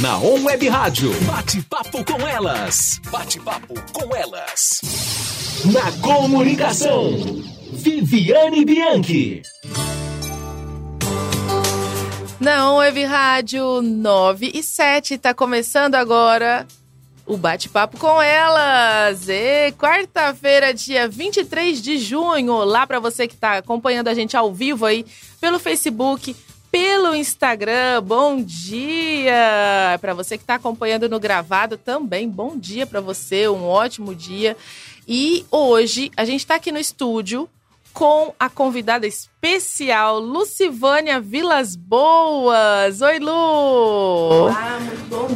Na On Web Rádio, bate-papo com elas. Bate-papo com elas. Na comunicação, Viviane Bianchi. Na On Web Rádio 9 e 7, tá começando agora o bate-papo com elas. E quarta-feira, dia 23 de junho. Olá para você que está acompanhando a gente ao vivo aí pelo Facebook, pelo Instagram. Bom dia! Para você que está acompanhando no gravado também, bom dia para você, um ótimo dia. E hoje a gente está aqui no estúdio com a convidada especial, Lucivânia Vilas Boas. Oi, Lu! Olá, muito bom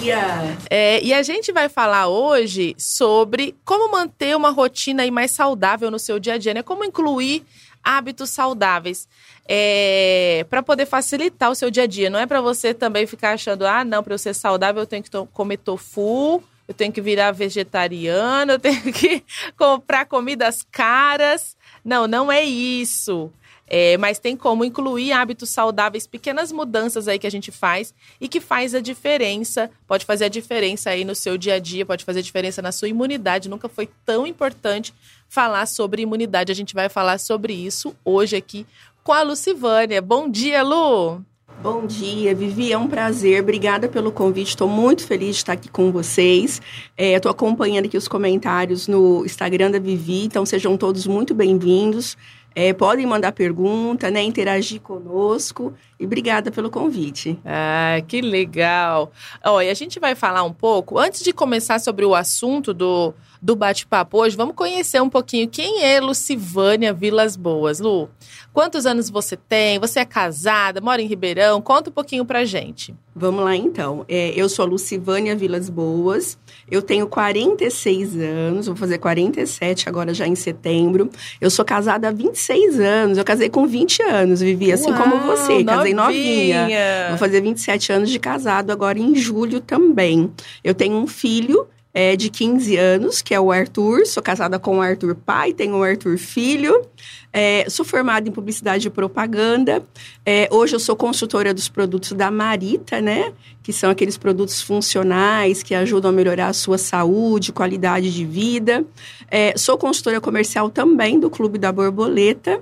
dia! É, e a gente vai falar hoje sobre como manter uma rotina aí mais saudável no seu dia a dia, né? Como incluir hábitos saudáveis é, para poder facilitar o seu dia a dia. Não é para você também ficar achando, ah, não, para eu ser saudável eu tenho que to comer tofu, eu tenho que virar vegetariano, eu tenho que comprar comidas caras. Não, não é isso. É, mas tem como incluir hábitos saudáveis, pequenas mudanças aí que a gente faz e que faz a diferença, pode fazer a diferença aí no seu dia a dia, pode fazer a diferença na sua imunidade. Nunca foi tão importante falar sobre imunidade. A gente vai falar sobre isso hoje aqui com a Lucivânia. Bom dia, Lu! Bom dia, Vivi, é um prazer. Obrigada pelo convite. Estou muito feliz de estar aqui com vocês. Estou é, acompanhando aqui os comentários no Instagram da Vivi, então sejam todos muito bem-vindos. É, podem mandar pergunta, né, interagir conosco. E obrigada pelo convite. Ah, que legal. Olha, a gente vai falar um pouco, antes de começar sobre o assunto do, do bate-papo hoje, vamos conhecer um pouquinho quem é Lucivânia Vilas Boas. Lu, quantos anos você tem? Você é casada, mora em Ribeirão? Conta um pouquinho pra gente. Vamos lá então. É, eu sou a Lucivânia Vilas Boas, eu tenho 46 anos, vou fazer 47 agora já em setembro. Eu sou casada há 26 anos, eu casei com 20 anos, vivi assim Uau, como você, casei novinha. novinha. Vou fazer 27 anos de casado agora em julho também. Eu tenho um filho é, de 15 anos, que é o Arthur. Sou casada com o Arthur pai, tenho o Arthur filho. É, sou formada em publicidade e propaganda. É, hoje eu sou consultora dos produtos da Marita, né? Que são aqueles produtos funcionais que ajudam a melhorar a sua saúde, qualidade de vida. É, sou consultora comercial também do Clube da Borboleta.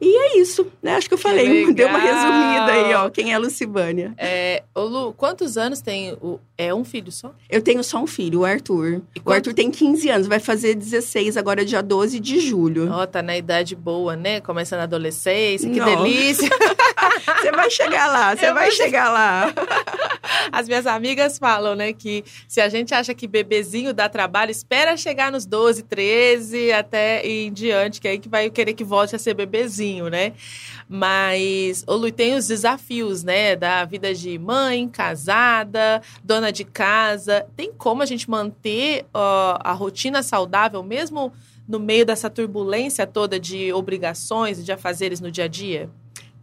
E é isso, né? Acho que eu falei, Que deu uma resumida aí, ó. Quem é a Lucibânia? É, ô Lu, quantos anos tem o. É um filho só? Eu tenho só um filho, o Arthur. E O quanto- Arthur tem 15 anos, vai fazer 16 agora, dia 12 de julho. Ó, tá na idade boa, né? Começando a adolescência, que Não. delícia. Você vai chegar lá, você vai chegar lá. As minhas amigas falam, né, que se a gente acha que bebezinho dá trabalho, espera chegar nos 12, 13, até em diante, que é aí que vai querer que volte a ser bebezinho, né? Mas, ô Lu, tem os desafios, né, da vida de mãe, casada, dona de casa. Tem como a gente manter a rotina saudável, mesmo no meio dessa turbulência toda de obrigações e de afazeres no dia a dia?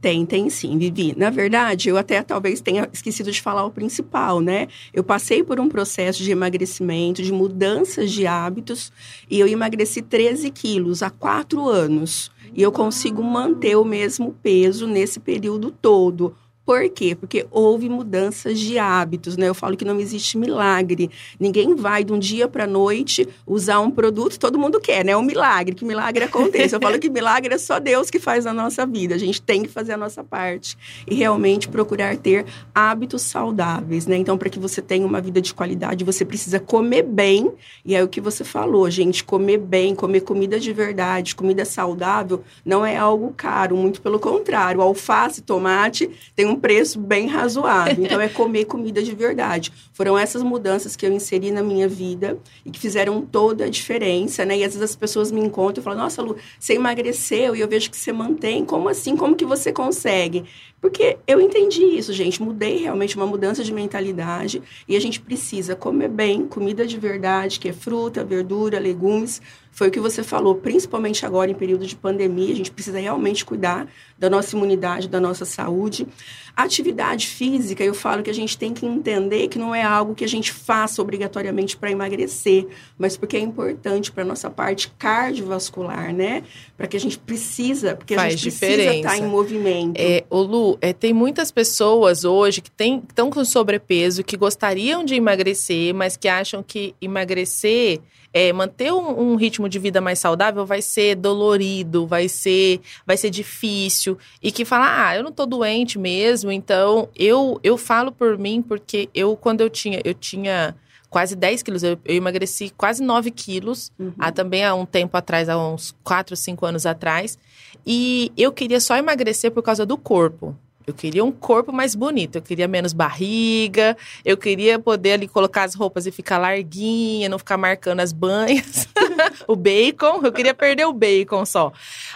Tem, tem sim, Vivi. Na verdade, eu até talvez tenha esquecido de falar o principal, né? Eu passei por um processo de emagrecimento, de mudanças de hábitos, e eu emagreci 13 quilos há quatro anos. E eu consigo manter o mesmo peso nesse período todo. Por quê? Porque houve mudanças de hábitos, né? Eu falo que não existe milagre. Ninguém vai de um dia para noite usar um produto, todo mundo quer, né? Um milagre, que milagre aconteça. Eu falo que milagre é só Deus que faz na nossa vida. A gente tem que fazer a nossa parte e realmente procurar ter hábitos saudáveis, né? Então, para que você tenha uma vida de qualidade, você precisa comer bem. E é o que você falou, gente, comer bem, comer comida de verdade, comida saudável, não é algo caro, muito pelo contrário. Alface, tomate tem um preço bem razoável. Então, é comer comida de verdade. Foram essas mudanças que eu inseri na minha vida e que fizeram toda a diferença, né? E às vezes as pessoas me encontram e falam: Nossa, Lu, você emagreceu e eu vejo que você mantém. Como assim? Como que você consegue? Porque eu entendi isso, gente. Mudei realmente uma mudança de mentalidade e a gente precisa comer bem, comida de verdade, que é fruta, verdura, legumes. Foi o que você falou, principalmente agora em período de pandemia, a gente precisa realmente cuidar da nossa imunidade, da nossa saúde. Atividade física, eu falo que a gente tem que entender que não é algo que a gente faça obrigatoriamente para emagrecer, mas porque é importante para nossa parte cardiovascular, né? Para que a gente precisa, porque a Faz gente precisa diferença. estar em movimento. É, ô Lu, Lu, é, tem muitas pessoas hoje que estão com sobrepeso, que gostariam de emagrecer, mas que acham que emagrecer, é, manter um, um, ritmo de vida mais saudável vai ser dolorido, vai ser, vai ser difícil. E que fala, ah, eu não tô doente mesmo, então eu, eu falo por mim, porque eu, quando eu tinha, eu tinha quase 10 quilos. Eu, eu emagreci quase 9 quilos, uhum. há, também há um tempo atrás, há uns 4, 5 anos atrás. E eu queria só emagrecer por causa do corpo. Eu queria um corpo mais bonito, eu queria menos barriga, eu queria poder ali colocar as roupas e ficar larguinha, não ficar marcando as banhas, o bacon, eu queria perder o bacon só.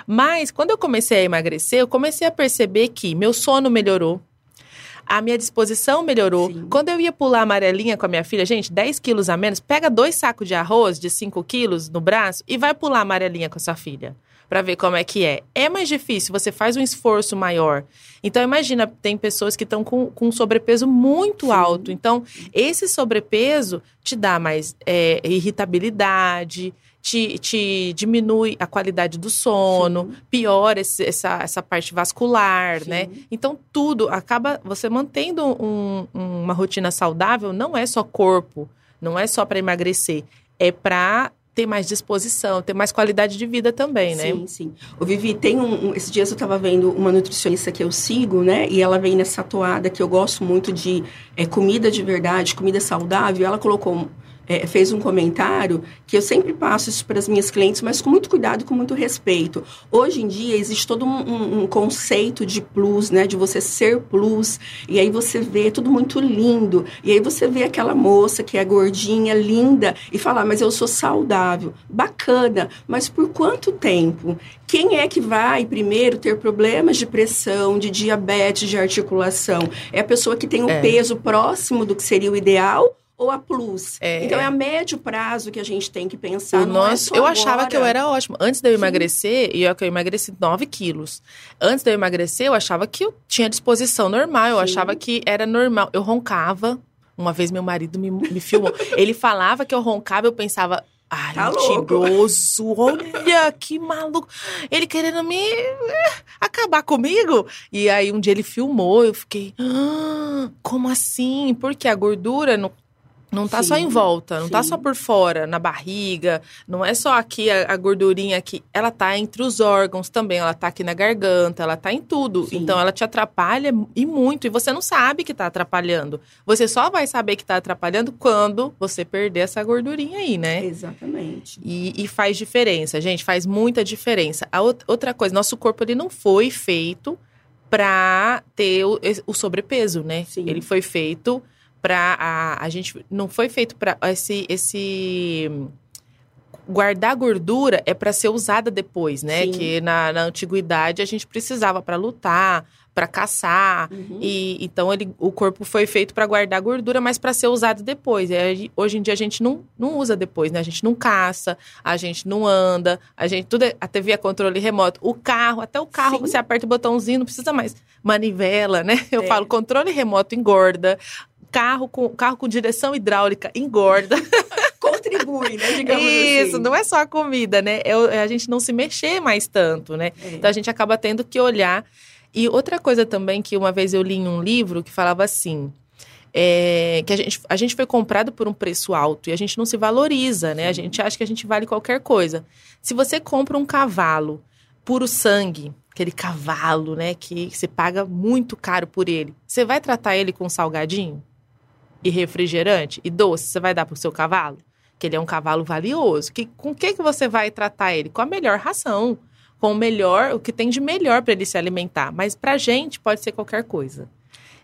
Mas quando eu comecei a emagrecer, eu comecei a perceber que meu sono melhorou, a minha disposição melhorou. Sim. Quando eu ia pular amarelinha com a minha filha, gente, 10 quilos a menos, pega dois sacos de arroz de 5 quilos no braço e vai pular amarelinha com a sua filha. Para ver como é que é. É mais difícil, você faz um esforço maior. Então, imagina, tem pessoas que estão com, com sobrepeso muito Sim. alto. Então, esse sobrepeso te dá mais é, irritabilidade, te, te diminui a qualidade do sono, Sim. piora esse, essa, essa parte vascular, Sim. né? Então, tudo acaba você mantendo um, uma rotina saudável, não é só corpo, não é só para emagrecer, é para ter mais disposição, ter mais qualidade de vida também, né? Sim, sim. O Vivi, tem um, um esses dias eu estava vendo uma nutricionista que eu sigo, né? E ela vem nessa toada que eu gosto muito de é, comida de verdade, comida saudável. Ela colocou é, fez um comentário que eu sempre passo isso para as minhas clientes, mas com muito cuidado, com muito respeito. Hoje em dia existe todo um, um, um, conceito de plus, né? De você ser plus. E aí você vê tudo muito lindo. E aí você vê aquela moça que é gordinha, linda, e fala, mas eu sou saudável. Bacana, mas por quanto tempo? Quem é que vai primeiro ter problemas de pressão, de diabetes, de articulação? É a pessoa que tem o é. peso próximo do que seria o ideal ou a plus. É. Então é a médio prazo que a gente tem que pensar. O é nosso, é eu achava que eu era ótimo. Antes de eu emagrecer, e eu, eu emagreci 9 quilos. Antes de eu emagrecer, eu achava que eu tinha disposição normal. Eu Sim. achava que era normal. Eu roncava. Uma vez meu marido me, me filmou. Ele falava que eu roncava, eu pensava, Ai, tá mentiroso, olha que maluco. Ele querendo me eh, acabar comigo. E aí um dia ele filmou, eu fiquei, ah, como assim? Porque a gordura no, não tá sim, só em volta, não sim. tá só por fora, na barriga, não é só aqui a, a, gordurinha aqui, ela tá entre os órgãos também, ela tá aqui na garganta, ela tá em tudo. Sim. Então ela te atrapalha e muito, e você não sabe que tá atrapalhando. Você só vai saber que tá atrapalhando quando você perder essa gordurinha aí, né? Exatamente. E, e faz diferença, gente, faz muita diferença. A outra coisa, nosso corpo ele não foi feito para ter o, o sobrepeso, né? Ele foi feito para a, a gente não foi feito para esse esse guardar gordura é para ser usada depois, né? Sim. Que na, na antiguidade a gente precisava para lutar, para caçar. Uhum. E então ele, o corpo foi feito para guardar gordura, mas para ser usado depois. E hoje em dia a gente não, não usa depois, né? A gente não caça, a gente não anda, a gente tudo é, a TV é controle remoto, o carro, até o carro Sim. você aperta o botãozinho, não precisa mais manivela, né? Eu é. falo controle remoto engorda, carro com, carro com direção hidráulica engorda. Contribui, né? Digamos Isso, assim. não é só a comida, né? É, é a gente não se mexer mais tanto, né? É. Então a gente acaba tendo que olhar. E outra coisa também que uma vez eu li em um livro que falava assim. É, que a gente, a gente foi comprado por um preço alto e a gente não se valoriza, né? A gente acha que a gente vale qualquer coisa. Se você compra um cavalo puro sangue, aquele cavalo, né, que você paga muito caro por ele, você vai tratar ele com salgadinho? E refrigerante e doce, você vai dar para o seu cavalo? Que ele é um cavalo valioso. Que, com o que, que você vai tratar ele? Com a melhor ração, com o melhor, o que tem de melhor para ele se alimentar. Mas para a gente pode ser qualquer coisa.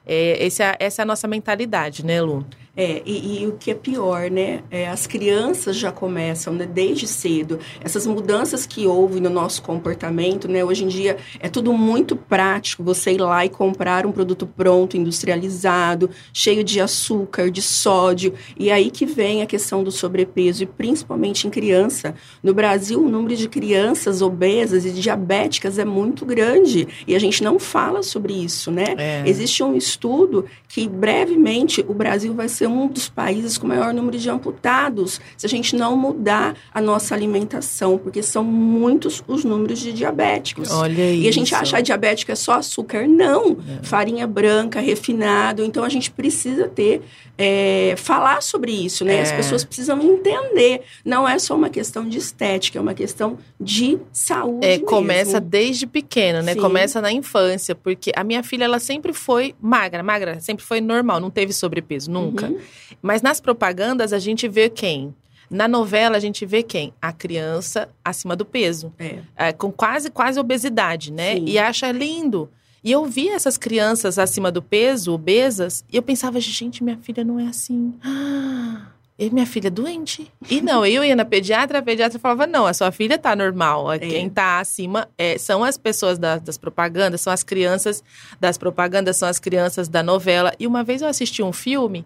É, esse é, essa é a nossa mentalidade, né, Lu? É, e, e, o que é pior, né? É, as crianças já começam, né, desde cedo. Essas mudanças que houve no nosso comportamento, né? Hoje em dia é tudo muito prático. Você ir lá e comprar um produto pronto, industrializado, cheio de açúcar, de sódio. E aí que vem a questão do sobrepeso, e principalmente em criança. No Brasil, o número de crianças obesas e diabéticas é muito grande. E a gente não fala sobre isso, né? É. Existe um estudo que brevemente o Brasil vai ser ser um dos países com maior número de amputados se a gente não mudar a nossa alimentação, porque são muitos os números de diabéticos. Olha e a gente acha que diabético é só açúcar. Não. É. Farinha branca, refinado. Então a gente precisa ter, é, falar sobre isso, né? É. As pessoas precisam entender. Não é só uma questão de estética, é uma questão de saúde. É, começa desde pequeno, né? Sim. Começa na infância, porque a minha filha, ela sempre foi magra, magra, sempre foi normal, não teve sobrepeso, nunca. Uhum. Mas nas propagandas a gente vê quem? Na novela, a gente vê quem? A criança acima do peso. É. É, com quase, quase obesidade, né? Sim. E acha lindo. E eu via essas crianças acima do peso, obesas, e eu pensava, gente, minha filha não é assim. Ah, e minha filha é doente. E não, eu ia na pediatra, a pediatra falava: não, a sua filha tá normal. É. Quem tá acima é, são as pessoas da, das propagandas, são as crianças das propagandas, são as crianças da novela. E uma vez eu assisti um filme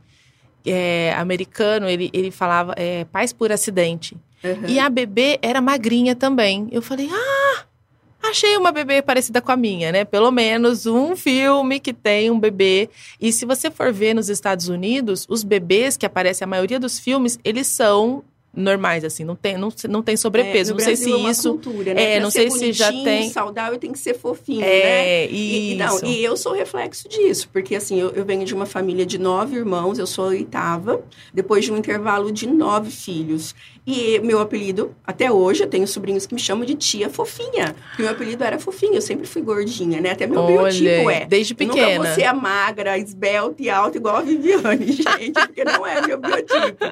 é, americano, ele, ele falava é, paz por acidente. Uhum. E a bebê era magrinha também. Eu falei, ah, achei uma bebê parecida com a minha, né? Pelo menos um filme que tem um bebê. E se você for ver nos Estados Unidos, os bebês que aparecem, a maioria dos filmes, eles são normais, assim, não tem, não, não tem sobrepeso. É, não sei se é isso. Cultura, né? É, pra não sei se já tem. saudável tem que ser fofinho, é, né? E, e, não, e eu sou reflexo disso, porque assim, eu, eu, venho de uma família de nove irmãos, eu sou oitava, depois de um intervalo de nove filhos. E meu apelido, até hoje, eu tenho sobrinhos que me chamam de tia fofinha. Porque meu apelido era fofinha, eu sempre fui gordinha, né? Até meu Olha, biotipo é. Desde pequena. Eu nunca ser a magra, esbelta e alta igual a Viviane, gente, porque não é meu biotipo.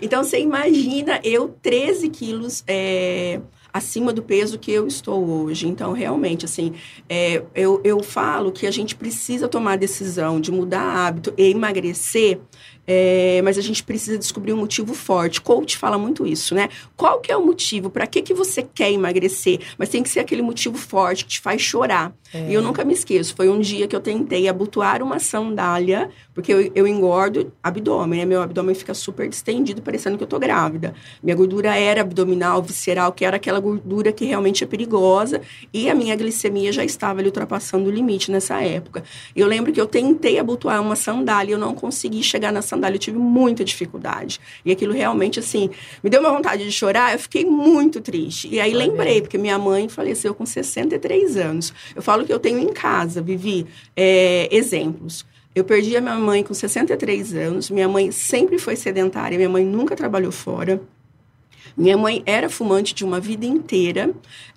Então, você imagina eu 13 quilos é, acima do peso que eu estou hoje. Então, realmente, assim, é, eu, eu falo que a gente precisa tomar a decisão de mudar hábito e emagrecer é, mas a gente precisa descobrir um motivo forte. Coach fala muito isso, né? Qual que é o motivo? Para que, que você quer emagrecer? Mas tem que ser aquele motivo forte que te faz chorar. É. E eu nunca me esqueço. Foi um dia que eu tentei abotoar uma sandália, porque eu, eu engordo abdômen, né? Meu abdômen fica super distendido, parecendo que eu tô grávida. Minha gordura era abdominal, visceral, que era aquela gordura que realmente é perigosa. E a minha glicemia já estava ali ultrapassando o limite nessa época. Eu lembro que eu tentei abotoar uma sandália, eu não consegui chegar na sandália eu tive muita dificuldade. E aquilo realmente, assim, me deu uma vontade de chorar, eu fiquei muito triste. E aí Vai lembrei, ver. porque minha mãe faleceu com 63 anos. Eu falo que eu tenho em casa, Vivi, é, exemplos. Eu perdi a minha mãe com 63 anos. Minha mãe sempre foi sedentária, minha mãe nunca trabalhou fora. Minha mãe era fumante de uma vida inteira.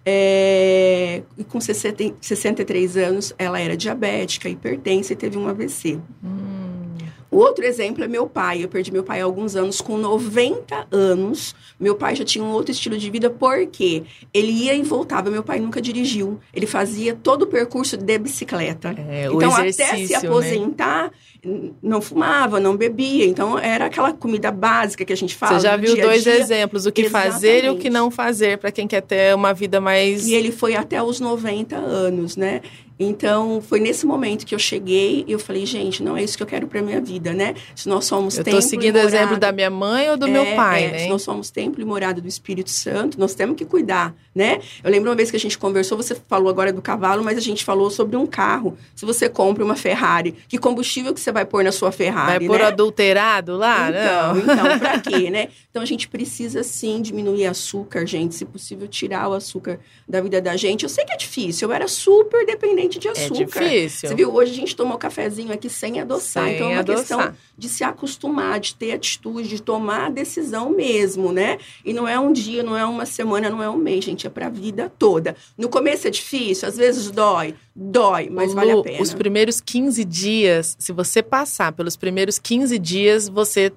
É, e com 60, 63 anos, ela era diabética, hipertensa e teve um AVC. Hum. O outro exemplo é meu pai. Eu perdi meu pai há alguns anos, com 90 anos. Meu pai já tinha um outro estilo de vida, porque ele ia e voltava. Meu pai nunca dirigiu. Ele fazia todo o percurso de bicicleta. É, então, até se né? aposentar, né? Não fumava, não bebia. Então, era aquela comida básica que a gente fala. Você já viu dois dia. exemplos: o que Exatamente. fazer e o que não fazer, para quem quer ter uma vida mais. E ele foi até os 90 anos, né? Então, foi nesse momento que eu cheguei e eu falei, gente, não é isso que eu quero para minha vida, né? Se nós somos eu templo. Eu tô seguindo o exemplo da minha mãe ou do é, meu pai, é, né? Se nós somos templo e morada do Espírito Santo, nós temos que cuidar, né? Eu lembro uma vez que a gente conversou, você falou agora do cavalo, mas a gente falou sobre um carro. Se você compra uma Ferrari, que combustível que você vai pôr na sua Ferrari, Vai pôr né? adulterado lá? Então, não. então, pra quê, né? Então, a gente precisa, sim, diminuir açúcar, gente. Se possível, tirar o açúcar da vida da gente. Eu sei que é difícil, eu era super dependente de é açúcar. É difícil. Você viu, hoje a gente tomou um cafezinho aqui sem adoçar. Sem então é uma adoçar. questão de se acostumar, de ter atitude, de tomar a decisão mesmo, né? E não é um dia, não é uma semana, não é um mês, gente, é pra vida toda. No começo é difícil, às vezes dói, dói, mas Lu, vale a pena. Os primeiros 15 dias, se você passar pelos primeiros 15 dias, você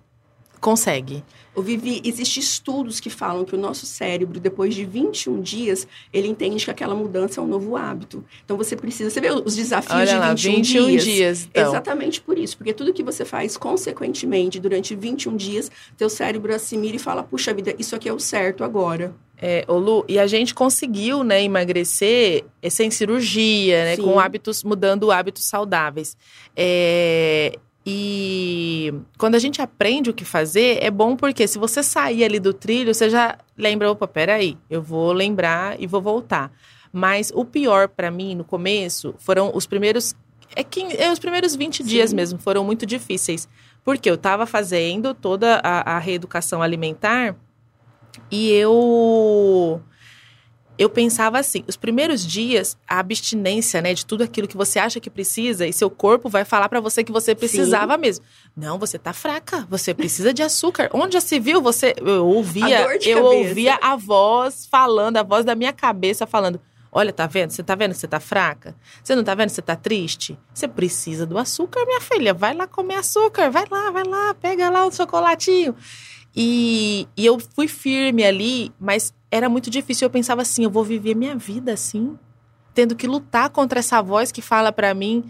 consegue. O Vivi, existem estudos que falam que o nosso cérebro, depois de 21 dias, ele entende que aquela mudança é um novo hábito. Então você precisa. Você vê os desafios Olha de lá, 21, 21 dias. dias então. Exatamente por isso. Porque tudo que você faz consequentemente durante 21 dias, teu cérebro assimila e fala: puxa vida, isso aqui é o certo agora. É, ô Lu, e a gente conseguiu, né, emagrecer é, sem cirurgia, né, com hábitos, mudando hábitos saudáveis. É, e quando a gente aprende o que fazer, é bom porque se você sair ali do trilho, você já lembra, opa, peraí, eu vou lembrar e vou voltar. Mas o pior para mim no começo foram os primeiros é, que, é os primeiros 20 Sim. dias mesmo, foram muito difíceis. Porque eu estava fazendo toda a, a reeducação alimentar e eu eu pensava assim, os primeiros dias, a abstinência, né, de tudo aquilo que você acha que precisa e seu corpo vai falar para você que você precisava Sim. mesmo. Não, você tá fraca, você precisa de açúcar. Onde já se viu você eu ouvia, eu ouvia a voz falando, a voz da minha cabeça falando: Olha, tá vendo? Você tá vendo que você tá fraca? Você não tá vendo que você tá triste? Você precisa do açúcar, minha filha. Vai lá comer açúcar. Vai lá, vai lá, pega lá o chocolatinho. E, e eu fui firme ali, mas era muito difícil. Eu pensava assim: eu vou viver minha vida assim, tendo que lutar contra essa voz que fala para mim: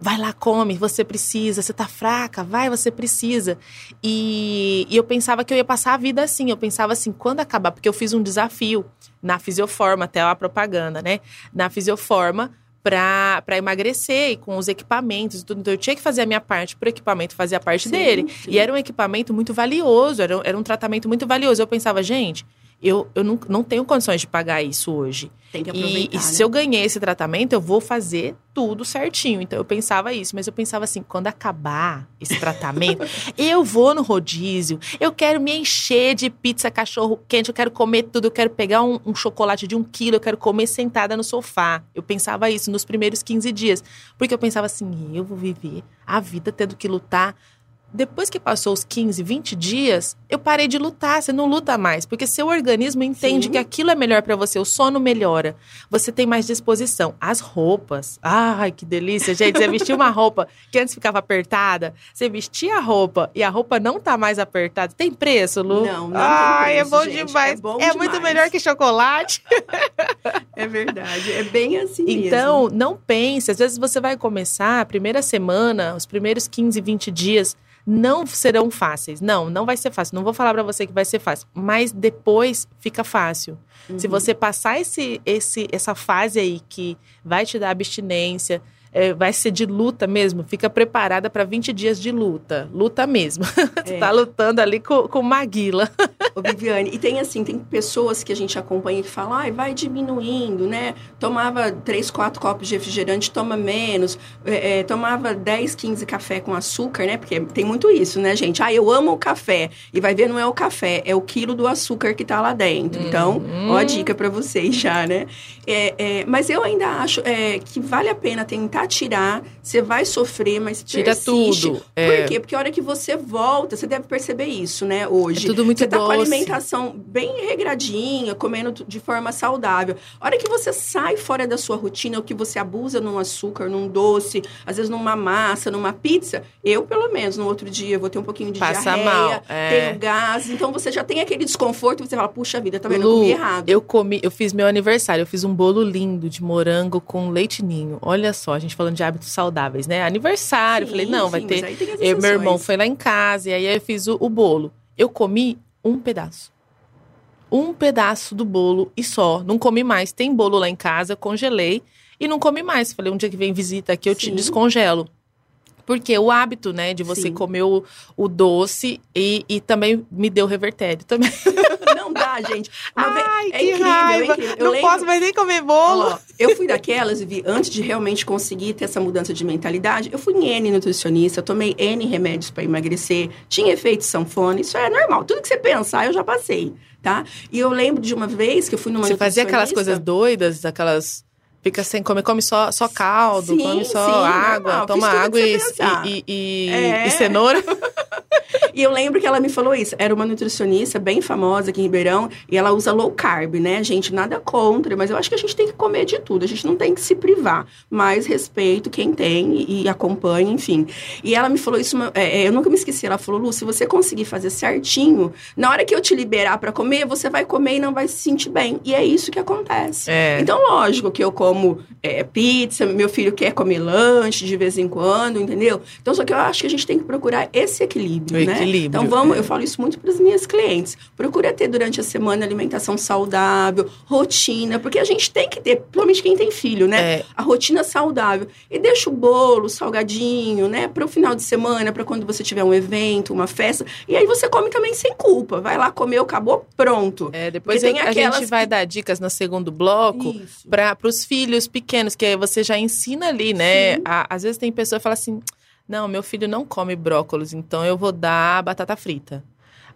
vai lá, come, você precisa, você tá fraca, vai, você precisa. E, e, eu pensava que eu ia passar a vida assim. Eu pensava assim: quando acabar, porque eu fiz um desafio na Fisioforma, até a propaganda, né? Na Fisioforma para emagrecer e com os equipamentos e tudo. Então eu tinha que fazer a minha parte para o equipamento fazer a parte sim, dele. Sim. E era um equipamento muito valioso, era, era um tratamento muito valioso. Eu pensava, gente, eu, eu não, não tenho condições de pagar isso hoje. Tem que aproveitar. E, e né? se eu ganhei esse tratamento, eu vou fazer tudo certinho. Então eu pensava isso, mas eu pensava assim: quando acabar esse tratamento, eu vou no rodízio, eu quero me encher de pizza cachorro quente, eu quero comer tudo, eu quero pegar um, um chocolate de um quilo, eu quero comer sentada no sofá. Eu pensava isso nos primeiros 15 dias. Porque eu pensava assim: eu vou viver a vida tendo que lutar depois que passou os 15, 20 dias, eu parei de lutar. Você não luta mais, porque seu organismo entende Sim. que aquilo é melhor para você, o sono melhora, você tem mais disposição. As roupas, ai que delícia, gente. Você vestiu uma roupa que antes ficava apertada, você vestia a roupa e a roupa não tá mais apertada. Tem preço, Lu? Não, não ai, tem preço, é bom gente. demais. É, bom é demais. muito melhor que chocolate. é verdade, é bem assim Então, mesmo. não pense. Às vezes você vai começar a primeira semana, os primeiros 15, 20 dias não serão fáceis. Não, não vai ser fácil. Não vou falar para você que vai ser fácil, mas depois fica fácil. Uhum. Se você passar esse, esse, essa fase aí que vai te dar abstinência, é, vai ser de luta mesmo, fica preparada para 20 dias de luta. Luta mesmo. É. tu tá lutando ali com, com Maguila. Ô, Viviane, e tem assim, tem pessoas que a gente acompanha que falam, ai, vai diminuindo, né? Tomava 3, 4 copos de refrigerante, toma menos. É, é, tomava 10, 15 café com açúcar, né? Porque tem muito isso, né, gente? Ah, eu amo o café. E vai ver, não é o café, é o quilo do açúcar que tá lá dentro. Então, uhum. ó a dica para vocês já, né? É, é, mas eu ainda acho é, que vale a pena tentar tirar. Você vai sofrer, mas Tira persiste. tudo. Por quê? Porque a hora que você volta, você deve perceber isso, né, hoje. É tudo muito você tá doce. com a alimentação bem regradinha, comendo de forma saudável. A hora que você sai fora da sua rotina, o que você abusa num açúcar, num doce, às vezes numa massa, numa pizza, eu, pelo menos, no outro dia, vou ter um pouquinho de Passa diarreia, mal, é. tenho gás. Então, você já tem aquele desconforto e você fala, puxa vida, tá vendo? Lu, eu comi errado. Eu comi, eu fiz meu aniversário, eu fiz um bolo lindo de morango com leite ninho. Olha só, a gente falando de hábitos saudáveis, né? Aniversário, Sim, falei, não, sim, vai ter. Eu, meu irmão foi lá em casa e aí eu fiz o, o bolo. Eu comi um pedaço. Um pedaço do bolo e só. Não comi mais. Tem bolo lá em casa, congelei e não comi mais. Falei, um dia que vem visita aqui, eu te Sim. descongelo. Porque o hábito, né, de você Sim. comer o, o doce e, e também me deu revertério também. Não dá, gente. Uma Ai, é que incrível, raiva. é incrível. Não lembro- posso mais nem comer bolo. Ó, eu fui daquelas, vi, antes de realmente conseguir ter essa mudança de mentalidade, eu fui em N nutricionista, eu tomei N remédios para emagrecer, tinha efeito sanfona, isso é normal. Tudo que você pensar, eu já passei, tá? E eu lembro de uma vez que eu fui numa Você fazia aquelas coisas doidas, aquelas. Fica sem comer, come só, só caldo, Sim, come só sim, água, normal. toma água e, e, e, É. e cenoura. E eu lembro que ela me falou isso. Era uma nutricionista bem famosa aqui em Ribeirão e ela usa low carb, né? Gente, nada contra, mas eu acho que a gente tem que comer de tudo. A gente não tem que se privar. Mas respeito quem tem e, acompanha, enfim. E ela me falou isso, é, é, eu nunca me esqueci. Ela falou, Lu, se você conseguir fazer certinho, na hora que eu te liberar para comer, você vai comer e não vai se sentir bem. E é isso que acontece. É. Então, lógico que eu como é, pizza, meu filho quer comer lanche de vez em quando, entendeu? Então, só que eu acho que a gente tem que procurar esse equilíbrio, O né? equilíbrio, Então, vamos, é. eu falo isso muito para as minhas clientes. Procura ter durante a semana alimentação saudável, rotina, porque a gente tem que ter, principalmente quem tem filho, né? É. A rotina saudável. E deixa o bolo, o salgadinho, né? Para o final de semana, para quando você tiver um evento, uma festa. E aí você come também sem culpa. Vai lá, comeu, acabou, pronto. É, depois tem a gente vai que- dar dicas no segundo bloco para os filhos pequenos, que você já ensina ali, né? A- às vezes tem pessoa que fala assim. Não, meu filho não come brócolis, então eu vou dar batata frita.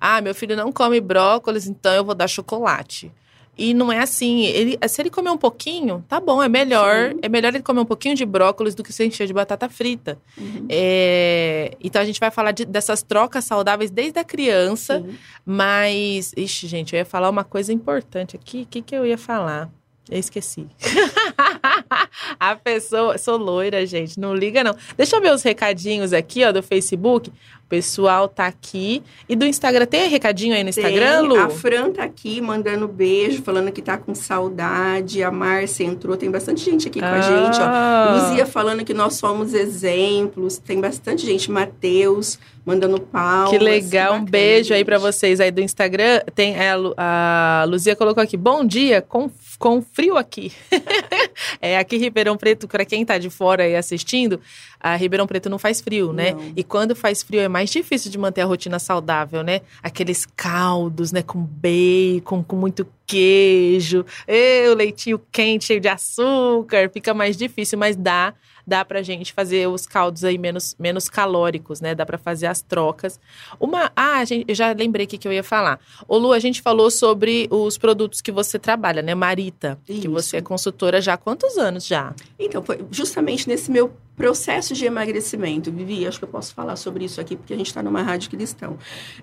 Ah, meu filho não come brócolis, então eu vou dar chocolate. E não é assim. Ele, se ele comer um pouquinho, tá bom, é melhor. Sim. É melhor ele comer um pouquinho de brócolis do que se encher de batata frita. Uhum. É, então a gente vai falar de, dessas trocas saudáveis desde a criança. Sim. Mas. Ixi, gente, eu ia falar uma coisa importante aqui. O que, que eu ia falar? Eu esqueci. a pessoa. Sou loira, gente. Não liga, não. Deixa eu ver os recadinhos aqui, ó, do Facebook pessoal tá aqui. E do Instagram, tem recadinho aí no Instagram, tem. Lu? A Fran tá aqui mandando beijo, falando que tá com saudade. A Márcia entrou, tem bastante gente aqui com ah. a gente, ó. Luzia falando que nós somos exemplos. Tem bastante gente. Matheus mandando palmas. Que legal, um beijo aí para vocês aí do Instagram. Tem a, a Luzia colocou aqui, bom dia, com, com frio aqui. é, aqui Ribeirão Preto, para quem tá de fora aí assistindo, a Ribeirão Preto não faz frio, né? Não. E quando faz frio é mais difícil de manter a rotina saudável, né? Aqueles caldos, né, com bacon, com muito queijo, e o leitinho quente, cheio de açúcar, fica mais difícil, mas dá dá pra gente fazer os caldos aí menos, menos calóricos, né? Dá pra fazer as trocas. Uma. Ah, gente, eu já lembrei o que eu ia falar. Ô, Lu, a gente falou sobre os produtos que você trabalha, né? Marita, Isso. que você é consultora já há quantos anos já? Então, foi justamente nesse meu processo de emagrecimento, Vivi, acho que eu posso falar sobre isso aqui, porque a gente está numa rádio cristão.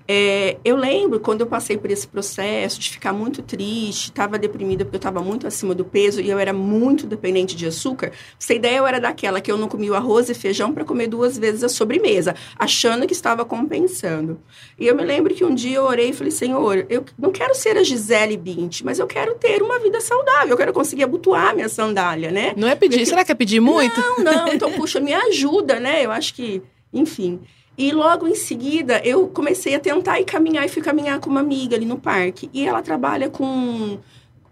É, eu lembro quando eu passei por esse processo de ficar muito triste, estava deprimida porque eu estava muito acima do peso e eu era muito dependente de açúcar. Você ideia, eu era daquela que eu não comia o arroz e feijão para comer duas vezes a sobremesa, achando que estava compensando. E eu me lembro que um dia eu orei e falei, Senhor, eu não quero ser a Gisele Bint, mas eu quero ter uma vida saudável, eu quero conseguir abotoar minha sandália, né? Não é pedir, porque... será que é pedir muito? Não, não, então puxa, me ajuda, né? Eu acho que, enfim. E logo em seguida, eu comecei a tentar ir caminhar e fui caminhar com uma amiga ali no parque. E ela trabalha com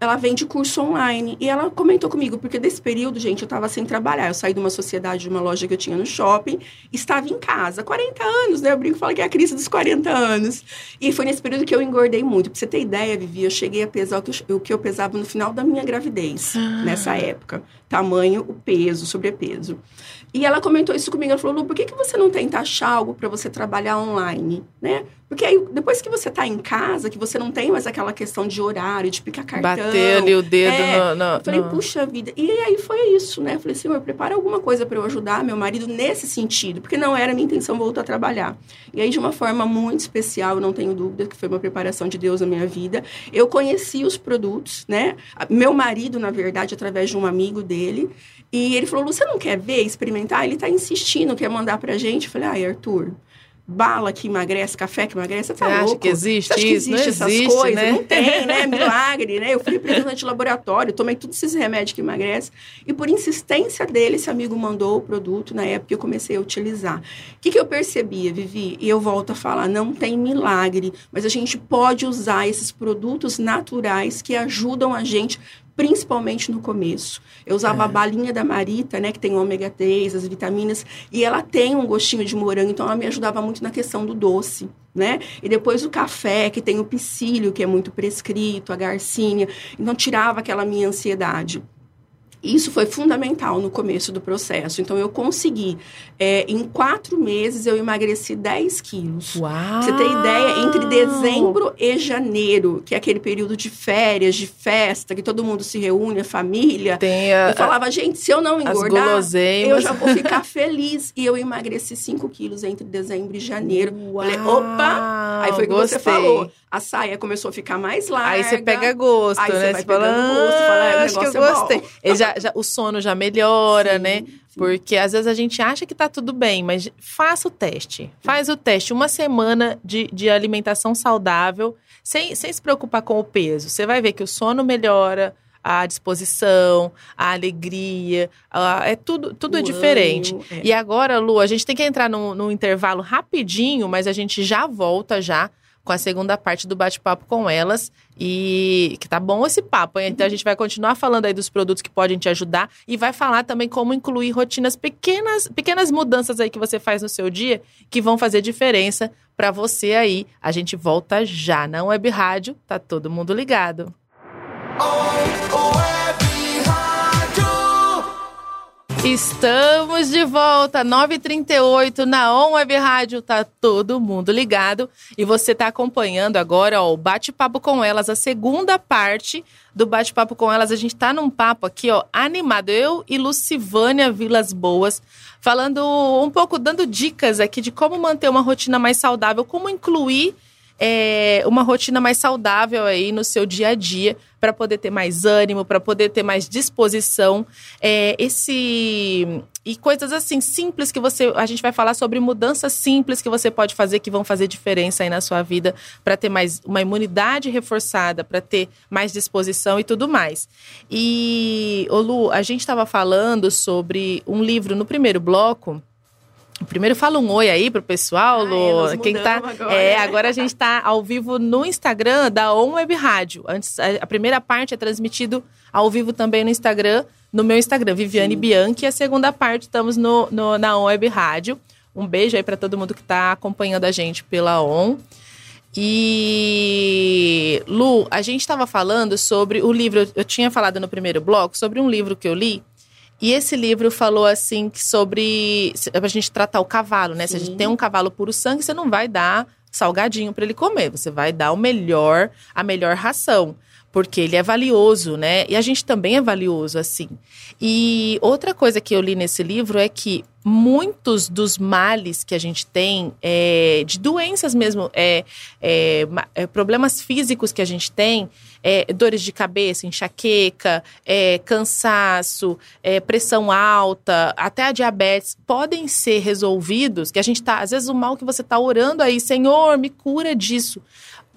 ela vende curso online. E ela comentou comigo, porque desse período, gente, eu estava sem trabalhar. Eu saí de uma sociedade, de uma loja que eu tinha no shopping, estava em casa. 40 anos, né? Eu brinco e falo que é a crise dos 40 anos. E foi nesse período que eu engordei muito. Pra você ter ideia, Vivi, eu cheguei a pesar o que eu, o que eu pesava no final da minha gravidez, ah. nessa época. Tamanho, o peso, sobrepeso. E ela comentou isso comigo. Ela falou, Lu, por que, que você não tenta achar algo para você trabalhar online, né? Porque aí, depois que você está em casa, que você não tem mais aquela questão de horário, de picar cartão. Bater ali o dedo é, no, no, Eu falei, no... puxa vida. E aí foi isso, né? Eu falei, senhor, prepara alguma coisa para eu ajudar meu marido nesse sentido. Porque não era minha intenção voltar a trabalhar. E aí, de uma forma muito especial, não tenho dúvida que foi uma preparação de Deus na minha vida. Eu conheci os produtos, né? Meu marido, na verdade, através de um amigo dele. E ele falou, você não quer ver, experimentar? Ele está insistindo, quer mandar pra gente. Eu falei, ai, Arthur bala que emagrece, café que emagrece, você tá você louco? que existe você que existe não essas existe, coisas? Né? Não tem, né? Milagre, né? Eu fui representante de laboratório, tomei todos esses remédios que emagrecem. E por insistência dele, esse amigo mandou o produto na época que eu comecei a utilizar. O que, que eu percebia, Vivi? E eu volto a falar, não tem milagre, mas a gente pode usar esses produtos naturais que ajudam a gente principalmente no começo. Eu usava é. a balinha da Marita, né, que tem ômega 3, as vitaminas, e ela tem um gostinho de morango, então ela me ajudava muito na questão do doce. Né? E depois o café, que tem o psyllium, que é muito prescrito, a garcínia. Então, tirava aquela minha ansiedade. Isso foi fundamental no começo do processo. Então, eu consegui. É, em quatro meses, eu emagreci 10 quilos. Uau! Você tem ideia? Entre dezembro e janeiro, que é aquele período de férias, de festa, que todo mundo se reúne, a família. Tem a, eu falava, gente, se eu não engordar, eu já vou ficar feliz. E eu emagreci 5 quilos entre dezembro e janeiro. Uau! Falei, opa! Aí foi o que você falou. A saia começou a ficar mais larga. Aí você pega gosto, aí né? Você você fala, gosto, fala, ah, acho que eu é gostei. Já, já, o sono já melhora, sim, né? Sim. Porque às vezes a gente acha que tá tudo bem, mas faça o teste. Faz o teste. Uma semana de, de alimentação saudável, sem, sem se preocupar com o peso. Você vai ver que o sono melhora, a disposição, a alegria, a, é tudo, tudo é diferente. é. E agora, Lu, a gente tem que entrar num, num intervalo rapidinho, mas a gente já volta já com a segunda parte do bate-papo com elas. E que tá bom esse papo, hein? Então a gente vai continuar falando aí dos produtos que podem te ajudar e vai falar também como incluir rotinas pequenas, pequenas mudanças aí que você faz no seu dia que vão fazer diferença para você aí. A gente volta já na Web Rádio, tá todo mundo ligado. Oh, Estamos de volta, 9h38 na On Web Rádio, tá todo mundo ligado. E você tá acompanhando agora ó, o Bate-Papo com Elas, a segunda parte do Bate-Papo com Elas. A gente tá num papo aqui, ó, animado. Eu e Lucivânia Vilas Boas, falando um pouco, dando dicas aqui de como manter uma rotina mais saudável, como incluir é, uma rotina mais saudável aí no seu dia a dia para poder ter mais ânimo, para poder ter mais disposição. É, esse e coisas assim simples que você a gente vai falar sobre mudanças simples que você pode fazer que vão fazer diferença aí na sua vida para ter mais uma imunidade reforçada, para ter mais disposição e tudo mais. E Lu, a gente estava falando sobre um livro no primeiro bloco Primeiro fala um oi aí pro pessoal, Lu. é, Quem tá agora. É, agora a gente tá ao vivo no Instagram da On Web Rádio. Antes a, a primeira parte é transmitido ao vivo também no Instagram, no meu Instagram, Viviane Sim. Bianchi, e a segunda parte estamos no, no na On Web Rádio. Um beijo aí para todo mundo que tá acompanhando a gente pela On. E Lu, a gente estava falando sobre o livro, eu tinha falado no primeiro bloco sobre um livro que eu li e esse livro falou assim que sobre a gente tratar o cavalo, né? Se a gente Sim. tem um cavalo puro sangue, você não vai dar salgadinho para ele comer, você vai dar o melhor, a melhor ração, porque ele é valioso, né? E a gente também é valioso assim. E outra coisa que eu li nesse livro é que muitos dos males que a gente tem, é, de doenças mesmo, é, é, é, problemas físicos que a gente tem, é, dores de cabeça, enxaqueca, é, cansaço, pressão alta, até a diabetes, podem ser resolvidos, que a gente tá, às vezes o mal que você tá orando aí, Senhor, me cura disso.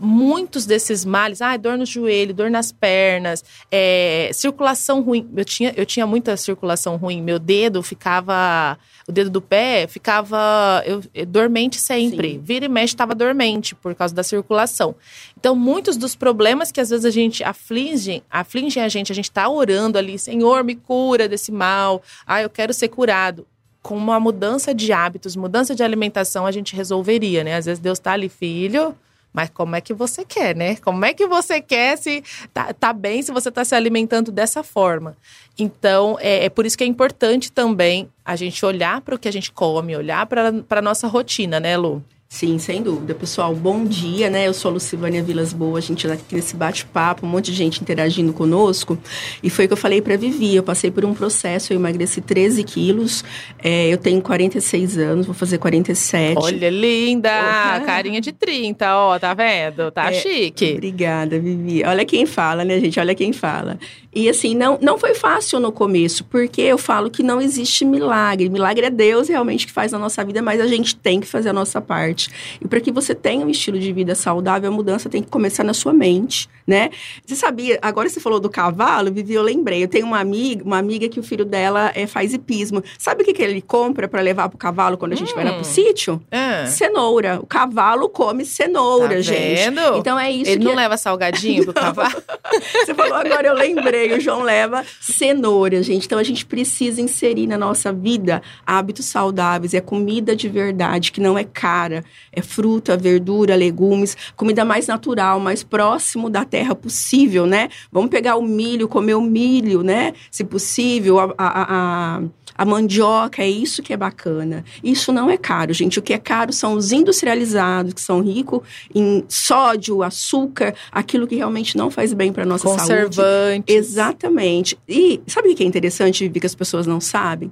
Muitos desses males, ah, dor no joelho, dor nas pernas, é, circulação ruim. Eu tinha, eu tinha muita circulação ruim. Meu dedo ficava, o dedo do pé ficava eu, eu- dormente sempre. Sim. Vira e mexe estava dormente por causa da circulação. Então, muitos dos problemas que às vezes a gente aflige, afligem a gente, a gente está orando ali, Senhor, me cura desse mal. Ah, eu quero ser curado. Com uma mudança de hábitos, mudança de alimentação, a gente resolveria, né? Às vezes Deus tá ali, filho, mas como é que você quer, né? Como é que você quer se tá, tá bem se você tá se alimentando dessa forma? Então, é, é por isso que é importante também a gente olhar para o que a gente come, olhar para a nossa rotina, né, Lu? Sim, sem dúvida. Pessoal, bom dia, né? Eu sou a Lucivânia Vilas Boas, a gente tá aqui nesse bate-papo, um monte de gente interagindo conosco. E foi o que eu falei pra Vivi, eu passei por um processo, eu emagreci 13 quilos, é, eu tenho 46 anos, vou fazer 47. Olha, linda! Porra. Carinha de 30, ó, tá vendo? Tá É, chique. Obrigada, Vivi. Olha quem fala, né, gente? Olha quem fala. E assim, não, não foi fácil no começo, porque eu falo que não existe milagre. Milagre é Deus realmente que faz na nossa vida, mas a gente tem que fazer a nossa parte. E para que você tenha um estilo de vida saudável, a mudança tem que começar na sua mente, né? Você sabia, agora você falou do cavalo, Vivi, eu lembrei. Eu tenho uma amiga, uma amiga que o filho dela é, faz hipismo. Sabe o que, que ele compra para levar pro cavalo quando a gente vai lá pro Hum. sítio? Ah, Cenoura. O cavalo come cenoura, tá gente. vendo? Então é isso Ele não leva salgadinho pro cavalo? você falou agora, eu lembrei. O João leva cenoura, gente. Então a gente precisa inserir na nossa vida hábitos saudáveis. É comida de verdade, que não é cara. É fruta, verdura, legumes, comida mais natural, mais próximo da terra possível, né? Vamos pegar o milho, comer o milho, né? Se possível, a, a, a, a mandioca, é isso que é bacana. Isso não é caro, gente. O que é caro são os industrializados, que são ricos em sódio, açúcar, aquilo que realmente não faz bem para nossa saúde. Conservante. Exatamente. E sabe o que é interessante, Vivi, que as pessoas não sabem?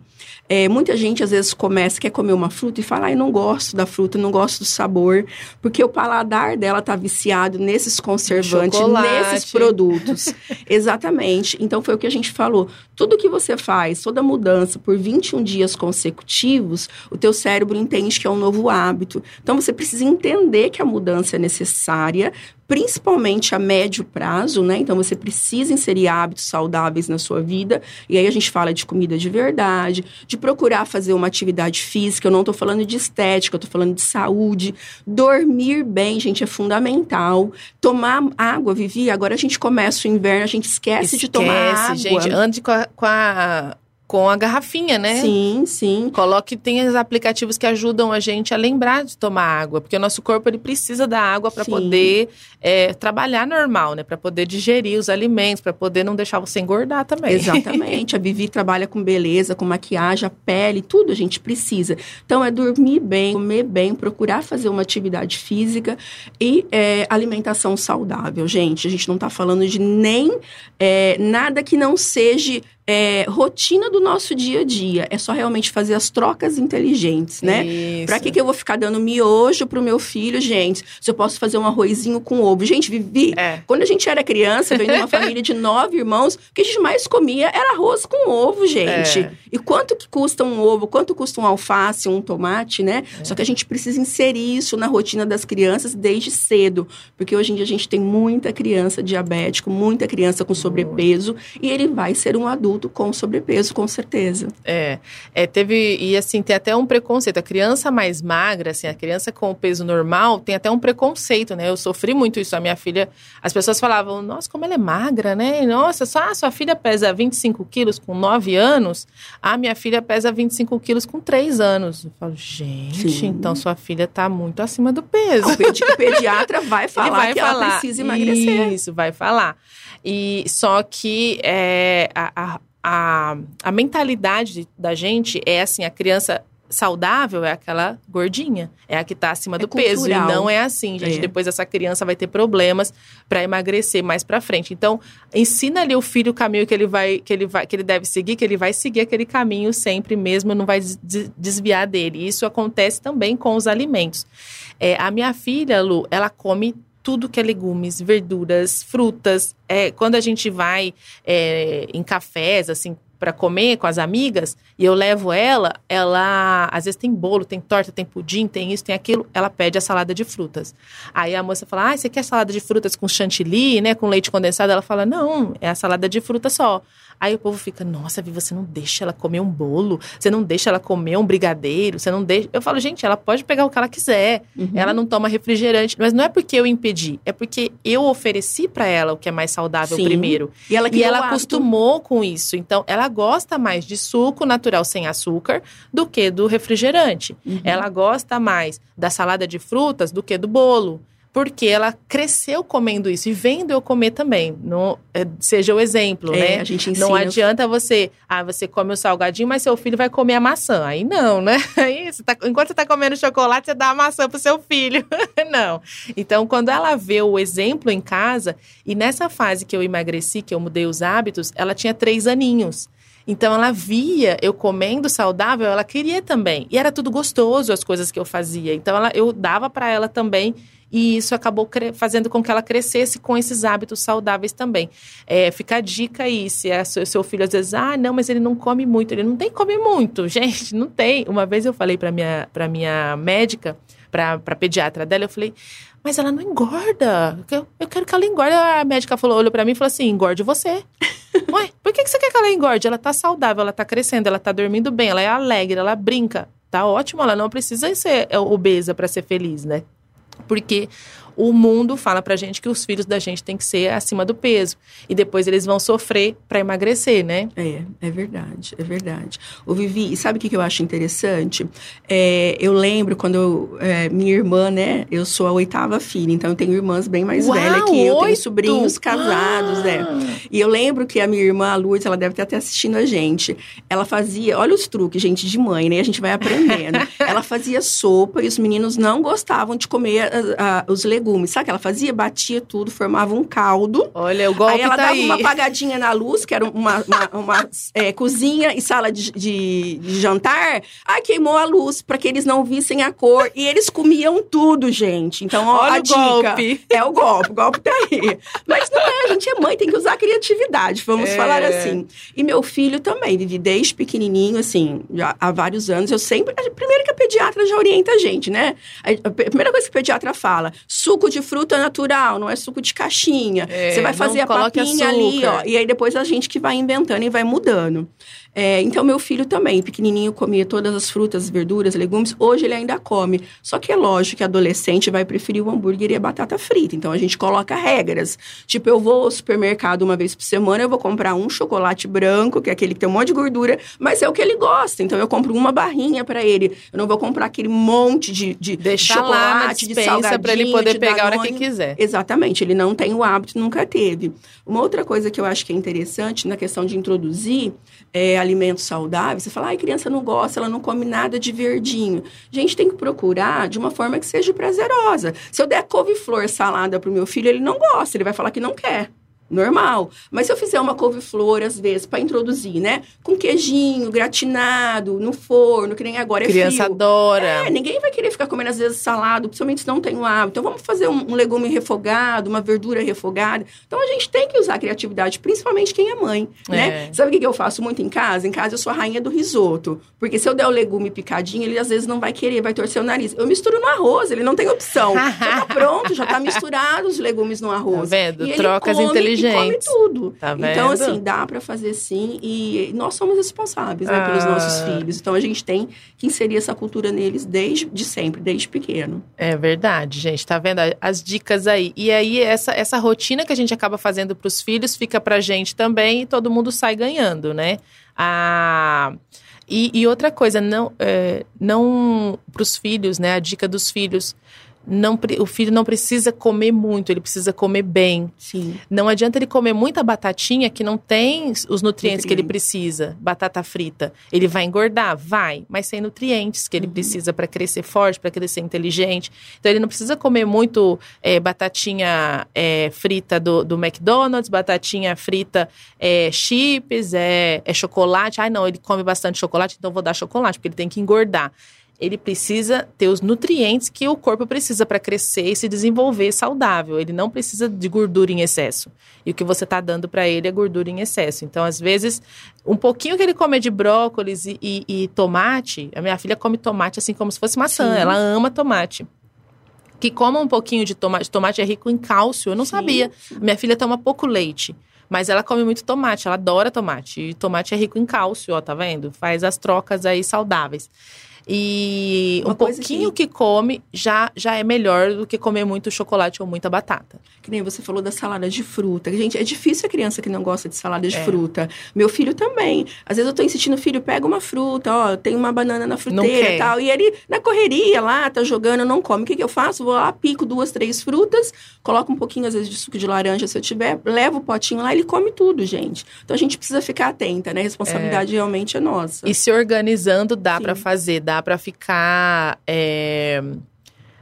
É, muita gente, às vezes, começa, quer comer uma fruta e fala, ai, não gosto da fruta, não gosto do sabor, porque o paladar dela tá viciado nesses conservantes, Chocolate. nesses produtos. Exatamente. Então, foi o que a gente falou. Tudo que você faz, toda mudança por 21 dias consecutivos, o teu cérebro entende que é um novo hábito. Então, você precisa entender que a mudança é necessária, principalmente a médio prazo, né? Então você precisa inserir hábitos saudáveis na sua vida. E aí a gente fala de comida de verdade, de procurar fazer uma atividade física. Eu não tô falando de estética, eu tô falando de saúde. Dormir bem, gente, é fundamental. Tomar água, Vivi, agora a gente começa o inverno, a gente esquece, de tomar água. gente. Ande com a, com a com a garrafinha, né? Sim, sim. Coloque, tem os aplicativos que ajudam a gente a lembrar de tomar água, porque o nosso corpo ele precisa da água para poder é, trabalhar normal, né? Para poder digerir os alimentos, para poder não deixar você engordar também. Exatamente. a Vivi trabalha com beleza, com maquiagem, a pele, tudo a gente precisa. Então é dormir bem, comer bem, procurar fazer uma atividade física e é, alimentação saudável, gente. A gente não está falando de nem é, nada que não seja é, rotina do nosso dia a dia. É só realmente fazer as trocas inteligentes, né? Isso. Pra que, que eu vou ficar dando miojo pro meu filho, gente? Se eu posso fazer um arrozinho com ovo. Gente, Vivi, É. quando a gente era criança, veio de uma família de nove irmãos, o que a gente mais comia era arroz com ovo, gente. É. E quanto que custa um ovo? Quanto custa um alface, um tomate, né? É. Só que a gente precisa inserir isso na rotina das crianças desde cedo. Porque hoje em dia a gente tem muita criança diabético, muita criança com sobrepeso. E ele vai ser um adulto com sobrepeso, com certeza. É, é, teve, e assim, tem até um preconceito. A criança mais magra, assim, a criança com o peso normal, tem até um preconceito, né? Eu sofri muito isso. A minha filha, as pessoas falavam, nossa, como ela é magra, né? Nossa, só a sua filha pesa 25 quilos com 9 anos, a minha filha pesa 25 quilos com 3 anos. Eu falo, gente, Sim. então sua filha tá muito acima do peso. O pedi- o pediatra vai falar vai que falar. ela precisa emagrecer. Isso, vai falar. E só que é, a, a, a, a mentalidade da gente é assim, a criança saudável é aquela gordinha, é a que tá acima É do peso e cultural. não é assim, gente. É. Depois essa criança vai ter problemas para emagrecer mais para frente. Então, ensina ali o filho o caminho que ele vai que ele vai que ele deve seguir, que ele vai seguir aquele caminho sempre mesmo, não vai des- des- desviar dele. Isso acontece também com os alimentos. É, a minha filha, Lu, ela come tudo que é legumes, verduras, frutas. É, quando a gente vai é, em cafés, assim, para comer com as amigas, e eu levo ela, ela às vezes tem bolo, tem torta, tem pudim, tem isso, tem aquilo, ela pede a salada de frutas. Aí a moça fala: "Ah, você quer salada de frutas com chantilly, né, com leite condensado?" Ela fala: "Não, é a salada de fruta só". Aí o povo fica: "Nossa, Vi, você não deixa ela comer um bolo, você não deixa ela comer um brigadeiro, você não deixa". Eu falo: "Gente, ela pode pegar o que ela quiser. Uhum. Ela não toma refrigerante, mas não é porque eu impedi, é porque eu ofereci para ela o que é mais saudável Sim. primeiro. E ela, E ela acostumou com isso. Então, ela gosta mais de suco natural sem açúcar do que do refrigerante. Uhum. Ela gosta mais da salada de frutas do que do bolo. Porque ela cresceu comendo isso e vendo eu comer também. Não, é, seja o exemplo, É, né? a gente ensina. Não adianta você, ah, você come o salgadinho, mas seu filho vai comer a maçã. Aí não, né? Aí você tá- enquanto você tá comendo chocolate, você dá a maçã pro seu filho. não. Então, quando ela vê o exemplo em casa, e nessa fase que eu emagreci, que eu mudei os hábitos, ela tinha três aninhos. Então ela via eu comendo saudável, ela queria também. E era tudo gostoso as coisas que eu fazia. Então ela, eu dava para ela também e isso acabou fazendo com que ela crescesse com esses hábitos saudáveis também. É, fica a dica aí, se é seu, seu filho às vezes, ah, não, mas ele não come muito. Ele não tem que comer muito, gente, não tem. Uma vez eu falei para minha, pra minha médica, para pediatra dela, eu falei, mas ela não engorda. Eu, eu quero que ela engorde. A médica falou, olhou para mim e falou assim, engorde você. Ué, por que, que você quer que ela engorde? Ela tá saudável, ela tá crescendo, ela tá dormindo bem, ela é alegre, ela brinca. Tá ótimo, ela não precisa ser obesa para ser feliz, né? Porque o mundo fala pra gente que os filhos da gente têm que ser acima do peso. E depois eles vão sofrer para emagrecer, né? É, é verdade, é verdade. O Vivi, e sabe o que que eu acho interessante? É, eu lembro quando eu, é, minha irmã, né? Eu sou a oitava filha, então eu tenho irmãs bem mais Uau, velhas que eu, tenho oito! sobrinhos casados, né? Ah! E eu lembro que a minha irmã, a Lourdes, ela deve estar até assistindo a gente. Ela fazia, olha os truques, gente, de mãe, né? A gente vai aprendendo. ela fazia sopa e os meninos não gostavam de comer ah, ah, os legumes. Sabe o que ela fazia? Batia tudo, formava um caldo. Olha, o golpe Aí ela tá dava aí. uma apagadinha na luz, que era uma, uma, uma, é, cozinha e sala de, de- de jantar. Aí queimou a luz para que eles não vissem a cor. E eles comiam tudo, gente. Então, ó, Olha a o dica. golpe. É o golpe, o golpe tá aí. Mas não é, a gente é mãe, tem que usar a criatividade, vamos É. falar assim. E meu filho também, desde pequenininho, assim, já há vários anos. Eu sempre. Primeiro que a pediatra já orienta a gente, né? A a primeira coisa que o pediatra fala: suco de fruta natural, não é suco de caixinha. É, Você vai fazer a papinha ali, açúcar. ó. E aí depois a gente que vai inventando e vai mudando. É, então, meu filho também, pequenininho, comia todas as frutas, verduras, legumes. Hoje ele ainda come. Só que é lógico que adolescente vai preferir o hambúrguer e a batata frita. Então, a gente coloca regras. Tipo, eu vou ao supermercado uma vez por semana, eu vou comprar um chocolate branco, que é aquele que tem um monte de gordura, mas é o que ele gosta. Então, eu compro uma barrinha para ele. Eu não vou comprar aquele monte de, de Deixa chocolate, lá de salgadinho, para ele poder de pegar a hora que quiser. Exatamente, ele não tem o hábito, nunca teve. Uma outra coisa que eu acho que é interessante na questão de introduzir é, alimentos saudáveis, você fala, ai, criança não gosta, ela não come nada de verdinho. Gente, tem que procurar de uma forma que seja prazerosa. Se eu der couve-flor salada pro meu filho, ele não gosta, ele vai falar que não quer. Normal. Mas se eu fizer uma couve-flor, às vezes, para introduzir, né? Com queijinho, gratinado, no forno, que nem agora é Criança frio. adora. É, ninguém vai querer ficar comendo, às vezes, salado, principalmente se não tem o hábito. Então, vamos fazer um, um legume refogado, uma verdura refogada. Então, a gente tem que usar a criatividade, principalmente quem é mãe, né? É. Sabe o que que eu faço muito em casa? Em casa, eu sou a rainha do risoto. Porque se eu der o legume picadinho, ele, às vezes, não vai querer, vai torcer o nariz. Eu misturo no arroz, ele não tem opção. já tá pronto, já tá misturado os legumes no arroz. Tá vendo? Trocas come, inteligentes. E come tudo. Tá Então, assim, dá para fazer sim. E nós somos responsáveis, né, pelos Ah. nossos filhos. Então, a gente tem que inserir essa cultura neles desde de sempre, desde pequeno. É verdade, gente. Tá vendo as dicas aí? E aí, essa, essa rotina que a gente acaba fazendo pros filhos fica pra gente também e todo mundo sai ganhando, né? Ah, e, e outra coisa, não, é, não pros filhos, né? A dica dos filhos. Não, o filho não precisa comer muito, ele precisa comer bem. Sim. Não adianta ele comer muita batatinha que não tem os nutrientes que ele Nutrientes. precisa. Batata frita. Ele vai engordar? Vai, mas sem nutrientes que ele precisa para crescer forte, para crescer inteligente. Então ele não precisa comer muito é, batatinha é, frita do, do McDonald's, batatinha frita é, chips, é, é chocolate. Ai, não, ele come bastante chocolate, então vou dar chocolate, porque ele tem que engordar ele precisa ter os nutrientes que o corpo precisa para crescer e se desenvolver saudável. Ele não precisa de gordura em excesso. E o que você está dando para ele é gordura em excesso. Então, às vezes, um pouquinho que ele come de brócolis e, e- e tomate, a minha filha come tomate assim como se fosse maçã. Sim. Ela ama tomate. Que coma um pouquinho de tomate. Tomate é rico em cálcio. Eu não Sim, sabia. Minha filha toma pouco leite. Mas ela come muito tomate, ela adora tomate. E tomate é rico em cálcio, ó, tá vendo? Faz as trocas aí saudáveis. E Uma um pouquinho que... come já, já é melhor do que comer muito chocolate ou muita batata. Que nem você falou da salada de fruta. Gente, é difícil a criança que não gosta de salada de É. fruta. Meu filho também. Às vezes eu tô insistindo, filho, pega uma fruta, ó, tem uma banana na fruteira e tal. E ele, na correria lá, tá jogando, não come. O que, que eu faço? Vou lá, pico duas, três frutas, coloco um pouquinho, às vezes, de suco de laranja, se eu tiver, levo o potinho lá, ele come tudo, gente. Então a gente precisa ficar atenta, né? A responsabilidade realmente é nossa. E se organizando dá pra fazer, dá pra ficar. é,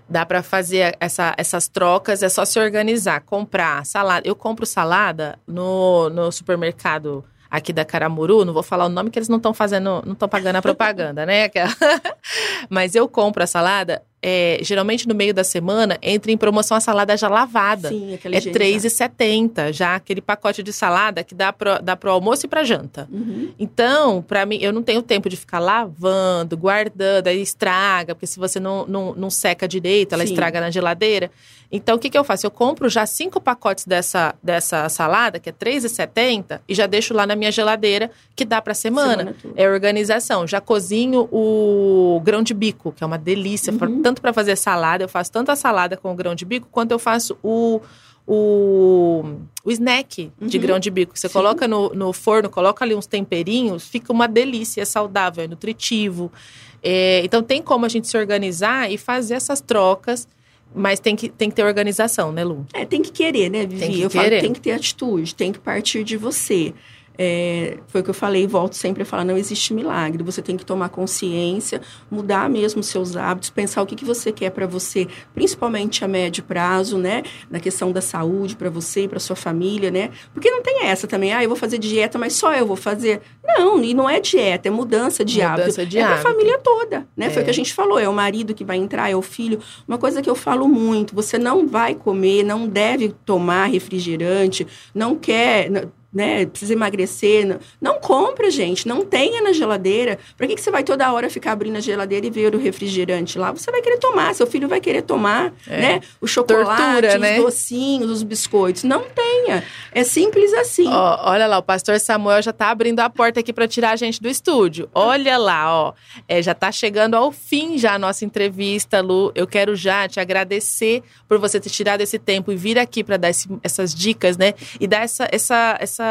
Dá pra fazer essa- essas trocas, é só se organizar, comprar salada. Eu compro salada no, no supermercado aqui da Caramuru, não vou falar o nome que eles não estão fazendo, não estão pagando a propaganda, né? Mas eu compro a salada, é, geralmente no meio da semana, entra em promoção a salada já lavada. Sim, aquele É higienizado. R$3,70 já, aquele pacote de salada que dá pro, dá pro almoço e pra janta. Uhum. Então, pra mim, eu não tenho tempo de ficar lavando, guardando, aí estraga, porque se você não, não, não seca direito, ela Sim. estraga na geladeira. Então, o que, que eu faço? Eu compro já cinco pacotes dessa, dessa salada, que é R$3,70, e já deixo lá na minha geladeira, que dá pra semana. Semana. É organização. Já cozinho o grão de bico, que é uma delícia, Uhum. tanto para fazer salada, eu faço tanto a salada com o grão de bico, quanto eu faço o, o, o snack de Uhum. grão de bico. Você Sim. coloca no, no forno, coloca ali uns temperinhos, fica uma delícia, é saudável, é nutritivo. É, então tem como a gente se organizar e fazer essas trocas, mas tem que, tem que ter organização, né, Lu? É, tem que querer, né, Vivi? Tem que eu querer. falo, tem que ter atitude, tem que partir de você. É, foi o que eu falei e volto sempre a falar, não existe milagre. Você tem que tomar consciência, mudar mesmo os seus hábitos, pensar o que, que você quer para você, principalmente a médio prazo, né? Na questão da saúde para você e para sua família, né? Porque não tem essa também, ah, eu vou fazer dieta, mas só eu vou fazer. Não, e não é dieta, é mudança de Mudança hábito. de é pra hábito. família toda, né? Foi É. o que a gente falou, é o marido que vai entrar, é o filho. Uma coisa que eu falo muito, você não vai comer, não deve tomar refrigerante, não quer, né? Precisa emagrecer. Não, não compra, gente. Não tenha na geladeira. Para que, que você vai toda hora ficar abrindo a geladeira e ver o refrigerante lá? Você vai querer tomar, seu filho vai querer tomar, é. né? O chocolate, Tortura, os né? docinhos, os biscoitos. Não tenha. É simples assim. Ó, olha lá, o pastor Samuel já tá abrindo a porta aqui para tirar a gente do estúdio. Olha lá, ó. É, já tá chegando ao fim já a nossa entrevista, Lu. Eu quero já te agradecer por você ter tirado esse tempo e vir aqui para dar esse, essas dicas, né? E dar essa, essa, essa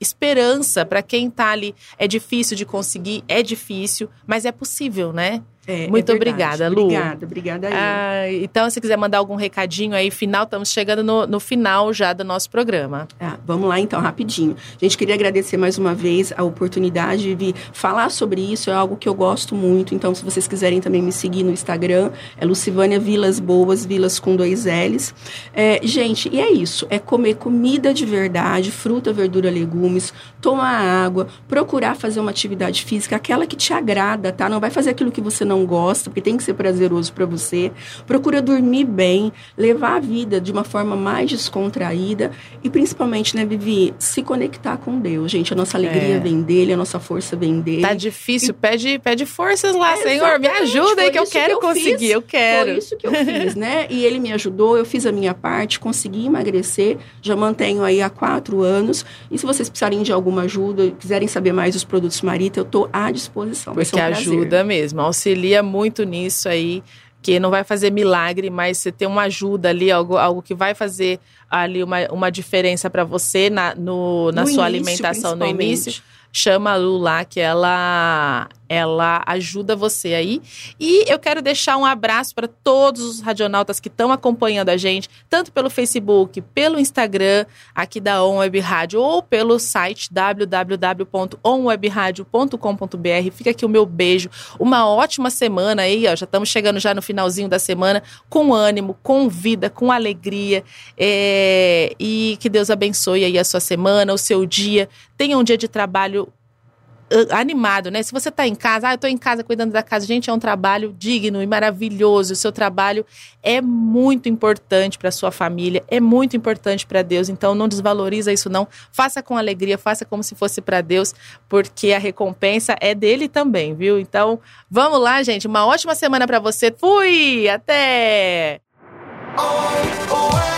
esperança para quem tá ali. É difícil de conseguir, é difícil, mas é possível, né? É, Muito é obrigada, Lu. Obrigada, obrigada ah, então, se quiser mandar algum recadinho aí, final, estamos chegando no, no final já do nosso programa. Ah, vamos lá, então, rapidinho. A gente queria agradecer mais uma vez a oportunidade de vir falar sobre isso, é algo que eu gosto muito. Então, se vocês quiserem também me seguir no Instagram, é Lucivânia Vilas Boas, Vilas com dois L's. É, gente, e é isso, é comer comida de verdade, fruta, verdura, legumes, tomar água, procurar fazer uma atividade física, aquela que te agrada, tá? Não vai fazer aquilo que você não não gosta, porque tem que ser prazeroso para você. Procura dormir bem, levar a vida de uma forma mais descontraída e principalmente, né, Vivi, se conectar com Deus. Gente, a nossa alegria é. vem dele, a nossa força vem dele. Tá difícil, e... pede, pede forças lá, é, Senhor, me ajuda aí que eu quero que eu conseguir, fiz. eu quero. Foi isso que eu fiz, né? E ele me ajudou, eu fiz a minha parte, consegui emagrecer, já mantenho aí há quatro anos. E se vocês precisarem de alguma ajuda, quiserem saber mais dos produtos Marita, eu tô à disposição. Porque um ajuda mesmo, auxilia auxilia muito nisso aí, que não vai fazer milagre, mas você tem uma ajuda ali, algo, algo que vai fazer ali uma, uma diferença para você na, no, na no sua início, alimentação no início chama a Lu lá, que ela ela ajuda você aí. E eu quero deixar um abraço para todos os radionautas que estão acompanhando a gente, tanto pelo Facebook, pelo Instagram, aqui da On Web Rádio, ou pelo site www.onwebradio.com.br. Fica aqui o meu beijo. Uma ótima semana aí, ó. Já estamos chegando já no finalzinho da semana, com ânimo, com vida, com alegria. É... E que Deus abençoe aí a sua semana, o seu dia. Tenha um dia de trabalho animado, né? Se você está em casa, ah, eu estou em casa cuidando da casa, gente, é um trabalho digno e maravilhoso. O seu trabalho é muito importante para sua família, é muito importante para Deus. Então não desvaloriza isso não. Faça com alegria, faça como se fosse para Deus, porque a recompensa é dele também, viu? Então, vamos lá, gente. Uma ótima semana para você. Fui, até. Oh, oh.